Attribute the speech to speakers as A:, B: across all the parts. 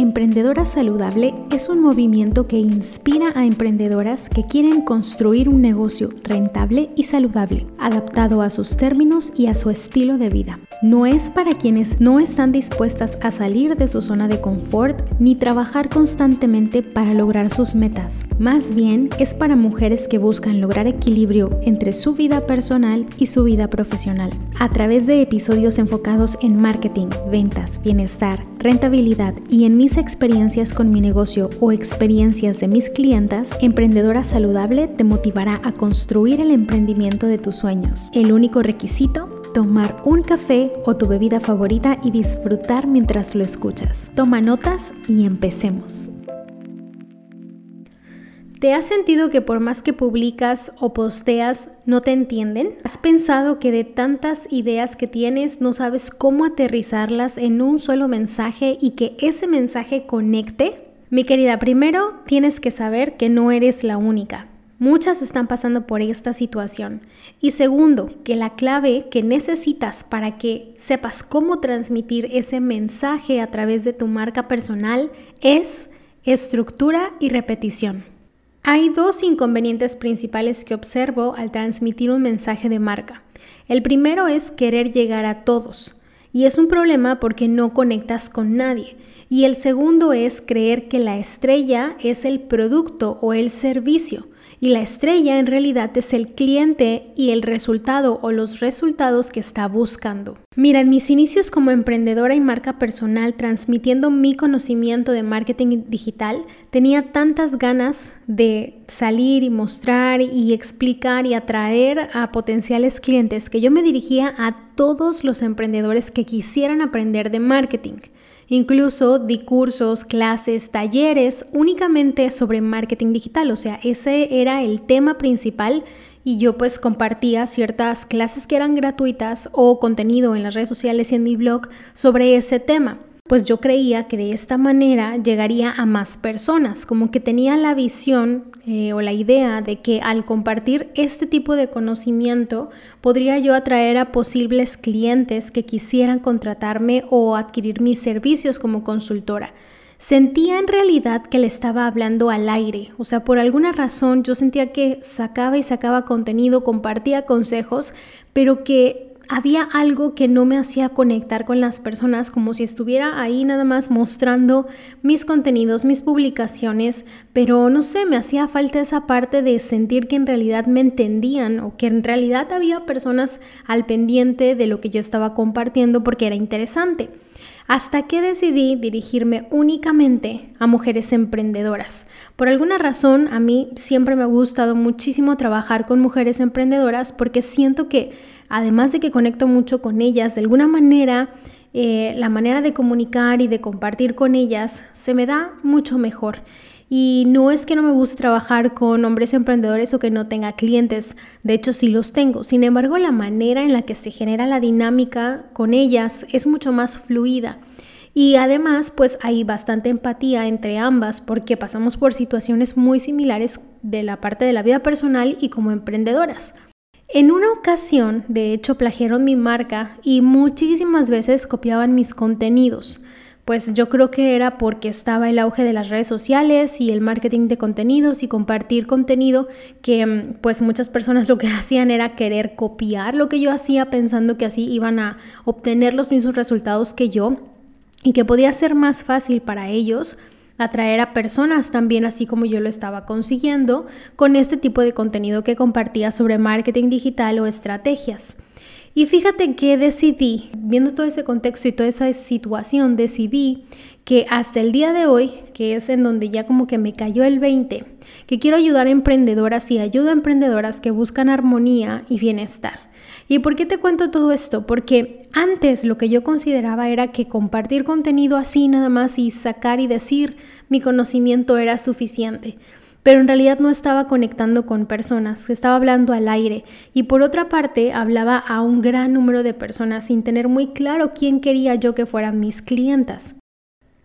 A: Emprendedora Saludable es un movimiento que inspira a emprendedoras que quieren construir un negocio rentable y saludable, adaptado a sus términos y a su estilo de vida. No es para quienes no están dispuestas a salir de su zona de confort ni trabajar constantemente para lograr sus metas. Más bien es para mujeres que buscan lograr equilibrio entre su vida personal y su vida profesional. A través de episodios enfocados en marketing, ventas, bienestar, rentabilidad y en mis experiencias con mi negocio o experiencias de mis clientas, Emprendedora Saludable te motivará a construir el emprendimiento de tus sueños. El único requisito tomar un café o tu bebida favorita y disfrutar mientras lo escuchas. Toma notas y empecemos. ¿Te has sentido que por más que publicas o posteas no te entienden? ¿Has pensado que de tantas ideas que tienes no sabes cómo aterrizarlas en un solo mensaje y que ese mensaje conecte? Mi querida, primero tienes que saber que no eres la única. Muchas están pasando por esta situación. Y segundo, que la clave que necesitas para que sepas cómo transmitir ese mensaje a través de tu marca personal es estructura y repetición. Hay dos inconvenientes principales que observo al transmitir un mensaje de marca. El primero es querer llegar a todos, y es un problema porque no conectas con nadie. Y el segundo es creer que la estrella es el producto o el servicio y la estrella en realidad es el cliente y el resultado o los resultados que está buscando. Mira, en mis inicios como emprendedora y marca personal, transmitiendo mi conocimiento de marketing digital, tenía tantas ganas de salir y mostrar y explicar y atraer a potenciales clientes que yo me dirigía a todos los emprendedores que quisieran aprender de marketing. Incluso di cursos, clases, talleres únicamente sobre marketing digital, o sea, ese era el tema principal y yo pues compartía ciertas clases que eran gratuitas o contenido en las redes sociales y en mi blog sobre ese tema pues yo creía que de esta manera llegaría a más personas, como que tenía la visión eh, o la idea de que al compartir este tipo de conocimiento podría yo atraer a posibles clientes que quisieran contratarme o adquirir mis servicios como consultora. Sentía en realidad que le estaba hablando al aire, o sea, por alguna razón yo sentía que sacaba y sacaba contenido, compartía consejos, pero que había algo que no me hacía conectar con las personas como si estuviera ahí nada más mostrando mis contenidos, mis publicaciones, pero no sé, me hacía falta esa parte de sentir que en realidad me entendían o que en realidad había personas al pendiente de lo que yo estaba compartiendo porque era interesante hasta que decidí dirigirme únicamente a mujeres emprendedoras. Por alguna razón, a mí siempre me ha gustado muchísimo trabajar con mujeres emprendedoras porque siento que, además de que conecto mucho con ellas, de alguna manera, eh, la manera de comunicar y de compartir con ellas se me da mucho mejor. Y no es que no me guste trabajar con hombres emprendedores o que no tenga clientes, de hecho sí los tengo. Sin embargo, la manera en la que se genera la dinámica con ellas es mucho más fluida. Y además, pues hay bastante empatía entre ambas porque pasamos por situaciones muy similares de la parte de la vida personal y como emprendedoras. En una ocasión, de hecho, plagiaron mi marca y muchísimas veces copiaban mis contenidos. Pues yo creo que era porque estaba el auge de las redes sociales y el marketing de contenidos y compartir contenido que mm, pues muchas personas lo que hacían era querer copiar lo que yo hacía pensando que así iban a obtener los mismos resultados que yo y que podía ser más fácil para ellos atraer a personas también así como yo lo estaba consiguiendo con este tipo de contenido que compartía sobre marketing digital o estrategias. Y fíjate que decidí, viendo todo ese contexto y toda esa situación, decidí que hasta el día de hoy, que es en donde ya como que me cayó el 20, que quiero ayudar a emprendedoras y ayudo a emprendedoras que buscan armonía y bienestar. ¿Y por qué te cuento todo esto? Porque antes lo que yo consideraba era que compartir contenido así nada más y sacar y decir mi conocimiento era suficiente pero en realidad no estaba conectando con personas, estaba hablando al aire y por otra parte hablaba a un gran número de personas sin tener muy claro quién quería yo que fueran mis clientas.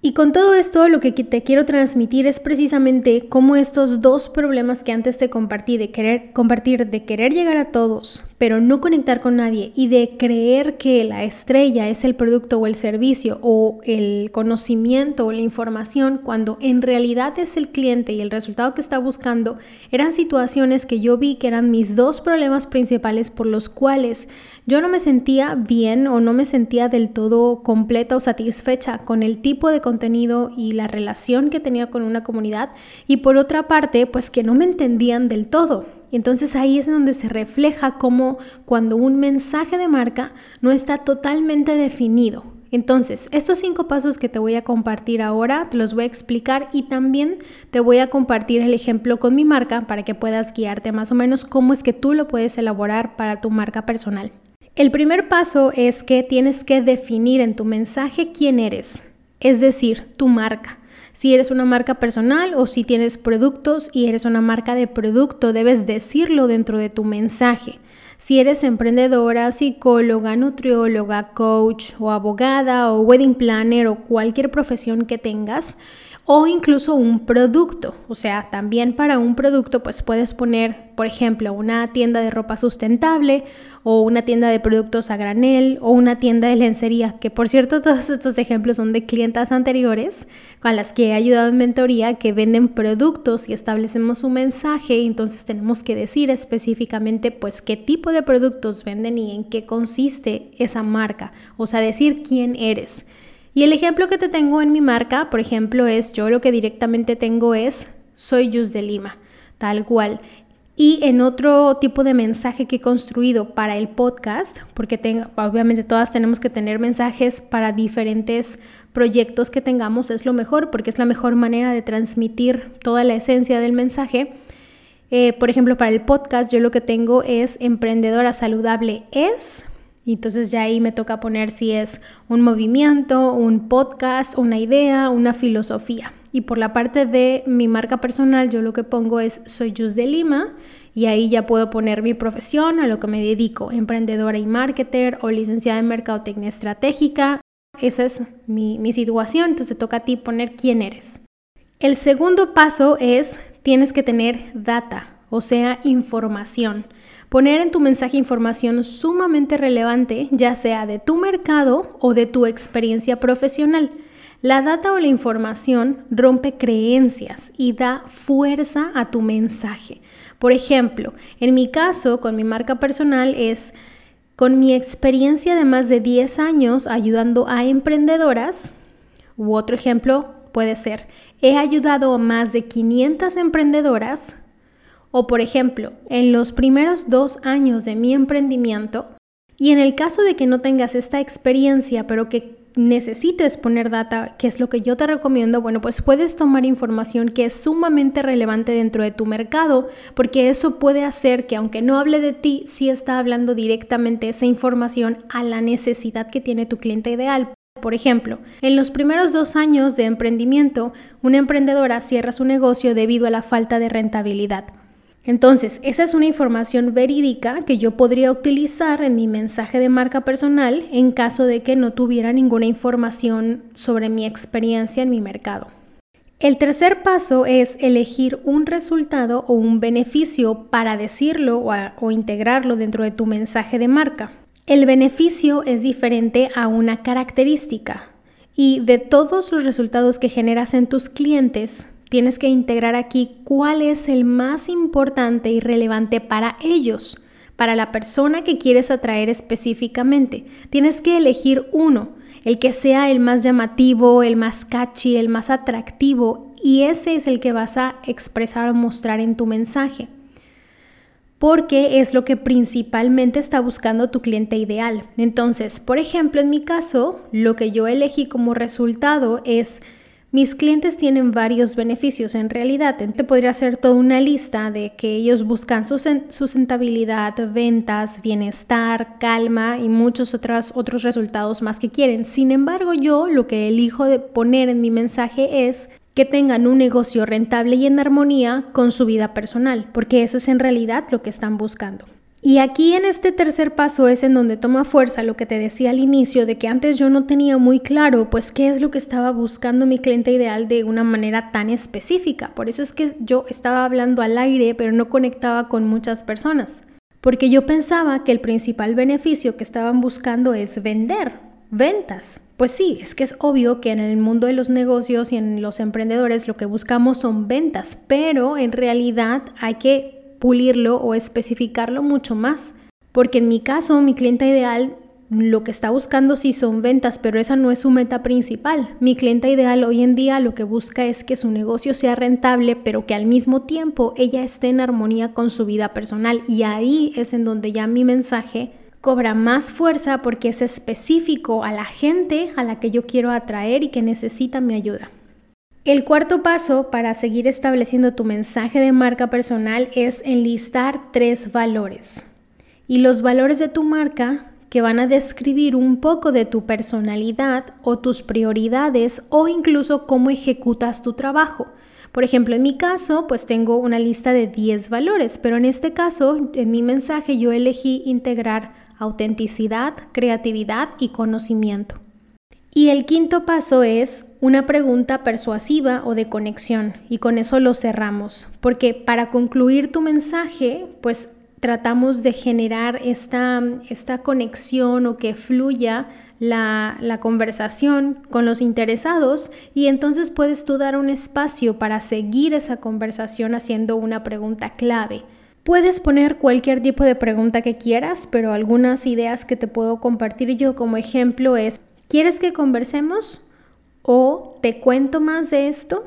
A: Y con todo esto lo que te quiero transmitir es precisamente cómo estos dos problemas que antes te compartí de querer compartir, de querer llegar a todos, pero no conectar con nadie y de creer que la estrella es el producto o el servicio o el conocimiento o la información cuando en realidad es el cliente y el resultado que está buscando, eran situaciones que yo vi que eran mis dos problemas principales por los cuales yo no me sentía bien o no me sentía del todo completa o satisfecha con el tipo de contenido y la relación que tenía con una comunidad y por otra parte pues que no me entendían del todo. Entonces ahí es donde se refleja cómo cuando un mensaje de marca no está totalmente definido. Entonces, estos cinco pasos que te voy a compartir ahora, te los voy a explicar y también te voy a compartir el ejemplo con mi marca para que puedas guiarte más o menos cómo es que tú lo puedes elaborar para tu marca personal. El primer paso es que tienes que definir en tu mensaje quién eres, es decir, tu marca. Si eres una marca personal o si tienes productos y eres una marca de producto, debes decirlo dentro de tu mensaje. Si eres emprendedora, psicóloga, nutrióloga, coach o abogada o wedding planner o cualquier profesión que tengas, o incluso un producto. O sea, también para un producto pues puedes poner, por ejemplo, una tienda de ropa sustentable o una tienda de productos a granel o una tienda de lencería, que por cierto todos estos ejemplos son de clientas anteriores con las que he ayudado en mentoría que venden productos y establecemos un mensaje, entonces tenemos que decir específicamente pues qué tipo de productos venden y en qué consiste esa marca, o sea, decir quién eres. Y el ejemplo que te tengo en mi marca, por ejemplo, es yo lo que directamente tengo es soy Jus de Lima, tal cual. Y en otro tipo de mensaje que he construido para el podcast, porque obviamente todas tenemos que tener mensajes para diferentes proyectos que tengamos, es lo mejor, porque es la mejor manera de transmitir toda la esencia del mensaje. Eh, por ejemplo, para el podcast yo lo que tengo es emprendedora saludable es entonces ya ahí me toca poner si es un movimiento, un podcast, una idea, una filosofía. Y por la parte de mi marca personal, yo lo que pongo es soy Jus de Lima y ahí ya puedo poner mi profesión, a lo que me dedico, emprendedora y marketer o licenciada en mercadotecnia estratégica. Esa es mi, mi situación, entonces te toca a ti poner quién eres. El segundo paso es tienes que tener data, o sea, información. Poner en tu mensaje información sumamente relevante, ya sea de tu mercado o de tu experiencia profesional. La data o la información rompe creencias y da fuerza a tu mensaje. Por ejemplo, en mi caso, con mi marca personal es con mi experiencia de más de 10 años ayudando a emprendedoras, u otro ejemplo puede ser, he ayudado a más de 500 emprendedoras o por ejemplo, en los primeros dos años de mi emprendimiento, y en el caso de que no tengas esta experiencia, pero que necesites poner data, que es lo que yo te recomiendo, bueno, pues puedes tomar información que es sumamente relevante dentro de tu mercado, porque eso puede hacer que aunque no hable de ti, sí está hablando directamente esa información a la necesidad que tiene tu cliente ideal. Por ejemplo, en los primeros dos años de emprendimiento, una emprendedora cierra su negocio debido a la falta de rentabilidad. Entonces, esa es una información verídica que yo podría utilizar en mi mensaje de marca personal en caso de que no tuviera ninguna información sobre mi experiencia en mi mercado. El tercer paso es elegir un resultado o un beneficio para decirlo o, integrarlo dentro de tu mensaje de marca. El beneficio es diferente a una característica y de todos los resultados que generas en tus clientes, tienes que integrar aquí cuál es el más importante y relevante para ellos, para la persona que quieres atraer específicamente. Tienes que elegir uno, el que sea el más llamativo, el más catchy, el más atractivo, y ese es el que vas a expresar o mostrar en tu mensaje. Porque es lo que principalmente está buscando tu cliente ideal. Entonces, por ejemplo, en mi caso, lo que yo elegí como resultado es mis clientes tienen varios beneficios en realidad. Te podría hacer toda una lista de que ellos buscan sustentabilidad, ventas, bienestar, calma y muchos otros, otros resultados más que quieren. Sin embargo, yo lo que elijo de poner en mi mensaje es que tengan un negocio rentable y en armonía con su vida personal, porque eso es en realidad lo que están buscando. Y aquí en este tercer paso es en donde toma fuerza lo que te decía al inicio de que antes yo no tenía muy claro pues qué es lo que estaba buscando mi cliente ideal de una manera tan específica. Por eso es que yo estaba hablando al aire pero no conectaba con muchas personas. porque yo pensaba que el principal beneficio que estaban buscando es vender, ventas. Pues sí, es que es obvio que en el mundo de los negocios y en los emprendedores lo que buscamos son ventas, pero en realidad hay que pulirlo o especificarlo mucho más, porque en mi caso mi cliente ideal lo que está buscando sí son ventas, pero esa no es su meta principal. Mi cliente ideal hoy en día lo que busca es que su negocio sea rentable, pero que al mismo tiempo ella esté en armonía con su vida personal. Y ahí es en donde ya mi mensaje cobra más fuerza porque es específico a la gente a la que yo quiero atraer y que necesita mi ayuda. El cuarto paso para seguir estableciendo tu mensaje de marca personal es enlistar tres valores. Y los valores de tu marca que van a describir un poco de tu personalidad o tus prioridades o incluso cómo ejecutas tu trabajo. Por ejemplo, en mi caso, pues tengo una lista de 10 valores, pero en este caso, en mi mensaje yo elegí integrar autenticidad, creatividad y conocimiento. Y el quinto paso es una pregunta persuasiva o de conexión, y con eso lo cerramos, porque para concluir tu mensaje, pues tratamos de generar esta, esta conexión o que fluya la, la, conversación con los interesados y entonces puedes tú dar un espacio para seguir esa conversación haciendo una pregunta clave. Puedes poner cualquier tipo de pregunta que quieras, pero algunas ideas que te puedo compartir yo como ejemplo es, ¿quieres que conversemos? ¿O te cuento más de esto?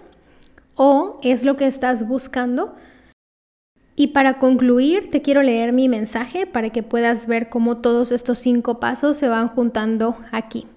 A: ¿O es lo que estás buscando? Y para concluir, te quiero leer mi mensaje para que puedas ver cómo todos estos cinco pasos se van juntando aquí.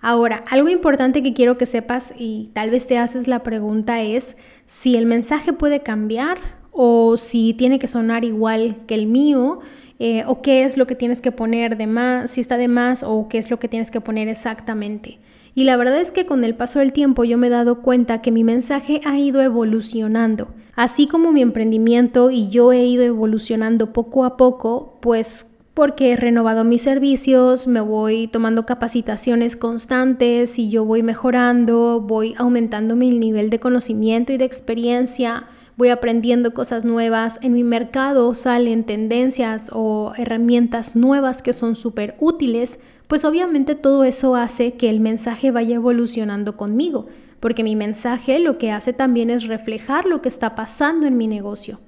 A: Ahora, algo importante que quiero que sepas y tal vez te haces la pregunta es si el mensaje puede cambiar o si tiene que sonar igual que el mío. Eh, o qué es lo que tienes que poner de más, si está de más o qué es lo que tienes que poner exactamente. Y la verdad es que con el paso del tiempo yo me he dado cuenta que mi mensaje ha ido evolucionando. Así como mi emprendimiento y yo he ido evolucionando poco a poco, pues porque he renovado mis servicios, me voy tomando capacitaciones constantes y yo voy mejorando, voy aumentando mi nivel de conocimiento y de experiencia, voy aprendiendo cosas nuevas, en mi mercado salen tendencias o herramientas nuevas que son súper útiles, pues obviamente todo eso hace que el mensaje vaya evolucionando conmigo porque mi mensaje lo que hace también es reflejar lo que está pasando en mi negocio.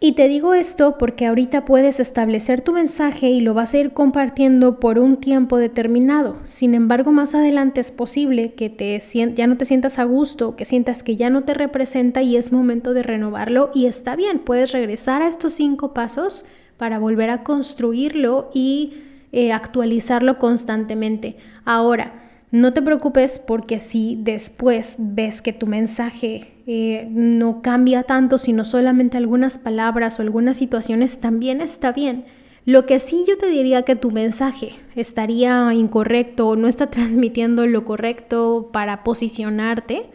A: Y te digo esto porque ahorita puedes establecer tu mensaje y lo vas a ir compartiendo por un tiempo determinado. Sin embargo, más adelante es posible que te ya no te sientas a gusto, que sientas que ya no te representa y es momento de renovarlo y está bien, puedes regresar a estos cinco pasos para volver a construirlo y eh, actualizarlo constantemente. Ahora, no te preocupes porque si después ves que tu mensaje eh, no cambia tanto, sino solamente algunas palabras o algunas situaciones, también está bien. Lo que sí yo te diría que tu mensaje estaría incorrecto o no está transmitiendo lo correcto para posicionarte,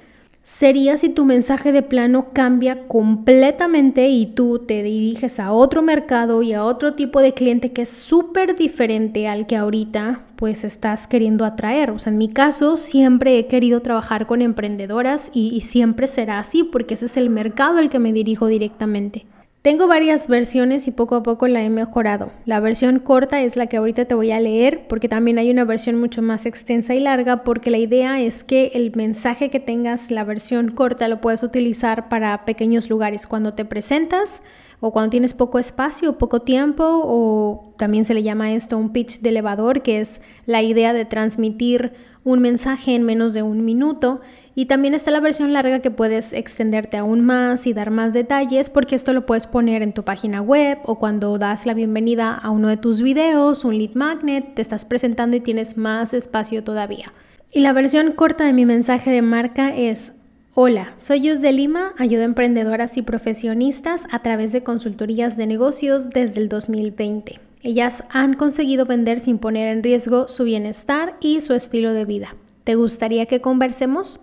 A: sería si tu mensaje de plano cambia completamente y tú te diriges a otro mercado y a otro tipo de cliente que es súper diferente al que ahorita pues estás queriendo atraer. O sea, en mi caso siempre he querido trabajar con emprendedoras y, y siempre será así porque ese es el mercado al que me dirijo directamente. Tengo varias versiones y poco a poco la he mejorado. La versión corta es la que ahorita te voy a leer porque también hay una versión mucho más extensa y larga porque la idea es que el mensaje que tengas, la versión corta, lo puedes utilizar para pequeños lugares. Cuando te presentas o cuando tienes poco espacio, poco tiempo o también se le llama esto un pitch de elevador que es la idea de transmitir un mensaje en menos de un minuto y también está la versión larga que puedes extenderte aún más y dar más detalles porque esto lo puedes poner en tu página web o cuando das la bienvenida a uno de tus videos, un lead magnet, te estás presentando y tienes más espacio todavía. Y la versión corta de mi mensaje de marca es Hola, soy Yus de Lima, ayudo a emprendedoras y profesionistas a través de consultorías de negocios desde el 2020. Ellas han conseguido vender sin poner en riesgo su bienestar y su estilo de vida. ¿Te gustaría que conversemos?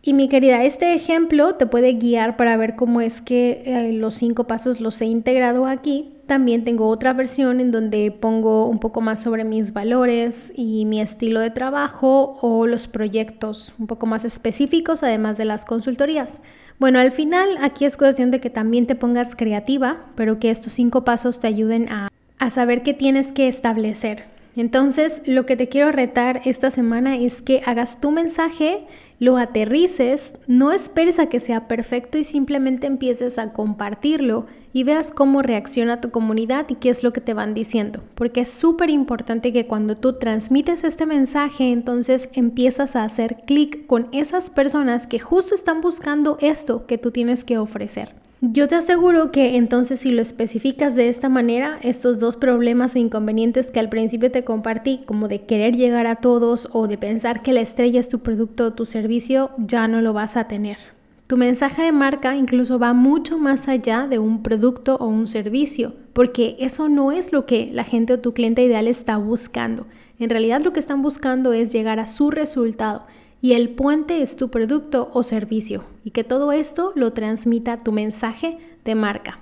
A: Y mi querida, este ejemplo te puede guiar para ver cómo es que eh, los cinco pasos los he integrado aquí. También tengo otra versión en donde pongo un poco más sobre mis valores y mi estilo de trabajo o los proyectos un poco más específicos, además de las consultorías. Bueno, al final aquí es cuestión de que también te pongas creativa, pero que estos cinco pasos te ayuden a a saber qué tienes que establecer. Entonces, lo que te quiero retar esta semana es que hagas tu mensaje, lo aterrices, no esperes a que sea perfecto y simplemente empieces a compartirlo y veas cómo reacciona tu comunidad y qué es lo que te van diciendo. Porque es súper importante que cuando tú transmites este mensaje, entonces empiezas a hacer clic con esas personas que justo están buscando esto que tú tienes que ofrecer. Yo te aseguro que entonces si lo especificas de esta manera, estos dos problemas o inconvenientes que al principio te compartí, como de querer llegar a todos o de pensar que la estrella es tu producto o tu servicio, ya no lo vas a tener. Tu mensaje de marca incluso va mucho más allá de un producto o un servicio, porque eso no es lo que la gente o tu cliente ideal está buscando. En realidad lo que están buscando es llegar a su resultado y el puente es tu producto o servicio y que todo esto lo transmita tu mensaje de marca.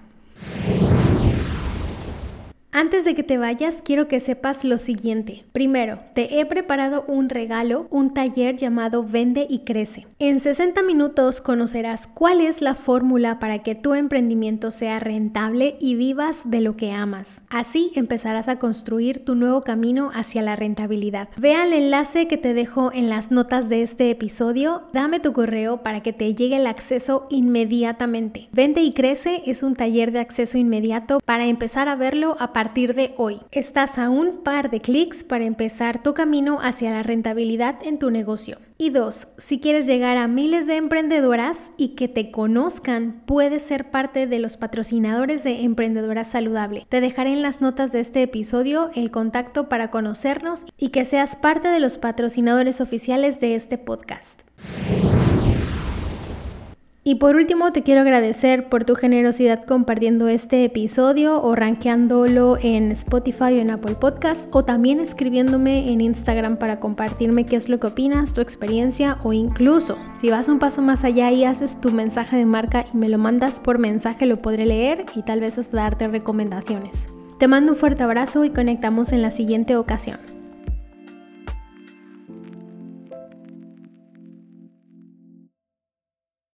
A: Antes de que te vayas, quiero que sepas lo siguiente. Primero, te he preparado un regalo, un taller llamado Vende y Crece. En 60 minutos conocerás cuál es la fórmula para que tu emprendimiento sea rentable y vivas de lo que amas. Así empezarás a construir tu nuevo camino hacia la rentabilidad. Ve al enlace que te dejo en las notas de este episodio, dame tu correo para que te llegue el acceso inmediatamente. Vende y Crece es un taller de acceso inmediato para empezar a verlo a partir partir de hoy. Estás a un par de clics para empezar tu camino hacia la rentabilidad en tu negocio. Y dos, si quieres llegar a miles de emprendedoras y que te conozcan, puedes ser parte de los patrocinadores de Emprendedora Saludable. Te dejaré en las notas de este episodio el contacto para conocernos y que seas parte de los patrocinadores oficiales de este podcast. Y por último, te quiero agradecer por tu generosidad compartiendo este episodio o rankeándolo en Spotify o en Apple Podcast o también escribiéndome en Instagram para compartirme qué es lo que opinas, tu experiencia o incluso si vas un paso más allá y haces tu mensaje de marca y me lo mandas por mensaje, lo podré leer y tal vez hasta darte recomendaciones. Te mando un fuerte abrazo y conectamos en la siguiente ocasión.